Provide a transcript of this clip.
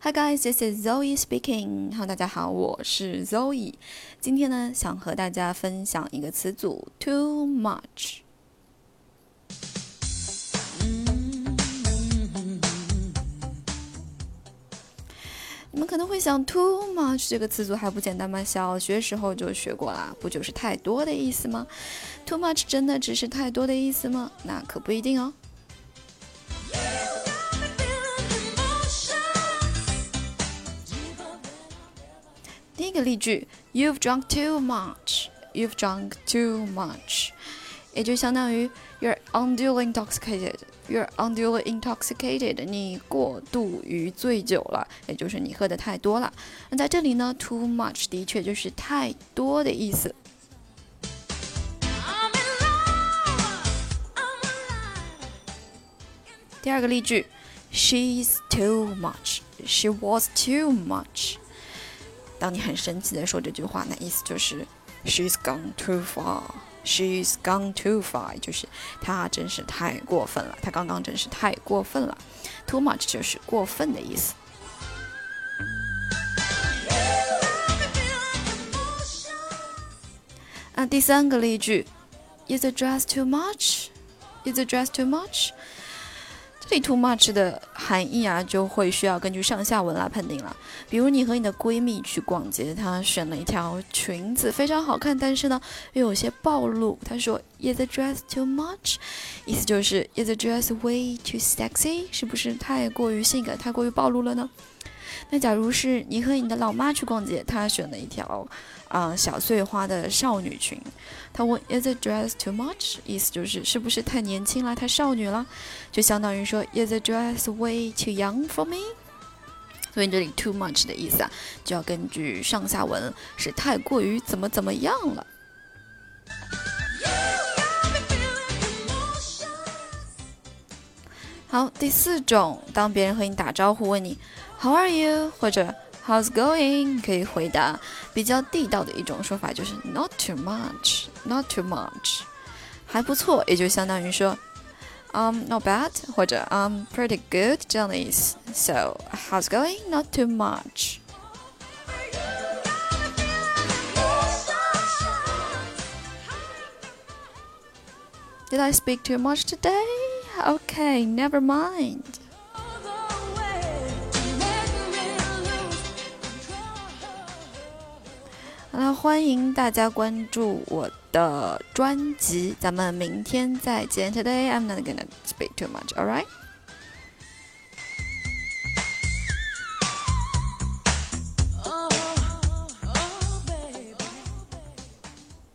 Hi guys, this is Zoe speaking. Hello，大家好，我是 Zoe。今天呢，想和大家分享一个词组，too much。你们可能会想，too much 这个词组还不简单吗？小学时候就学过啦，不就是太多的意思吗？too much 真的只是太多的意思吗？那可不一定哦。一个例句，You've drunk too much. You've drunk too much. 也就相当于 You're unduly intoxicated. You're unduly intoxicated. 你过度于醉酒了，也就是你喝的太多了。那在这里呢，too much 的确就是太多的意思。第二个例句，She's too much. She was too much. 当你很生气的说这句话，那意思就是 She's gone too far. She's gone too far，就是她真是太过分了。她刚刚真是太过分了。Too much 就是过分的意思。那第三个例句，Is the dress too much? Is the dress too much? 这里 too much 的含义啊，就会需要根据上下文来判定了。比如你和你的闺蜜去逛街，她选了一条裙子，非常好看，但是呢又有些暴露。她说，Is the dress too much？意思就是 Is the dress way too sexy？是不是太过于性感、太过于暴露了呢？那假如是你和你的老妈去逛街，她选了一条啊小碎花的少女裙，她问 Is the dress too much？意思就是是不是太年轻了，太少女了？就相当于说 Is the dress way too young for me？所以这里 too much 的意思啊，就要根据上下文是太过于怎么怎么样了。好，第四种，当别人和你打招呼问你 “How are you” 或者 “How's going”，可以回答比较地道的一种说法就是 “Not too much, not too much”，还不错，也就相当于说 “Um, not bad” 或者 “Um, pretty good” 这样的意思。So, how's going? Not too much.，Did I speak too much today? Okay, never mind. mind. 好了，欢迎大家关注我的专辑，咱们明天再见。Today I'm not gonna speak too much, alright?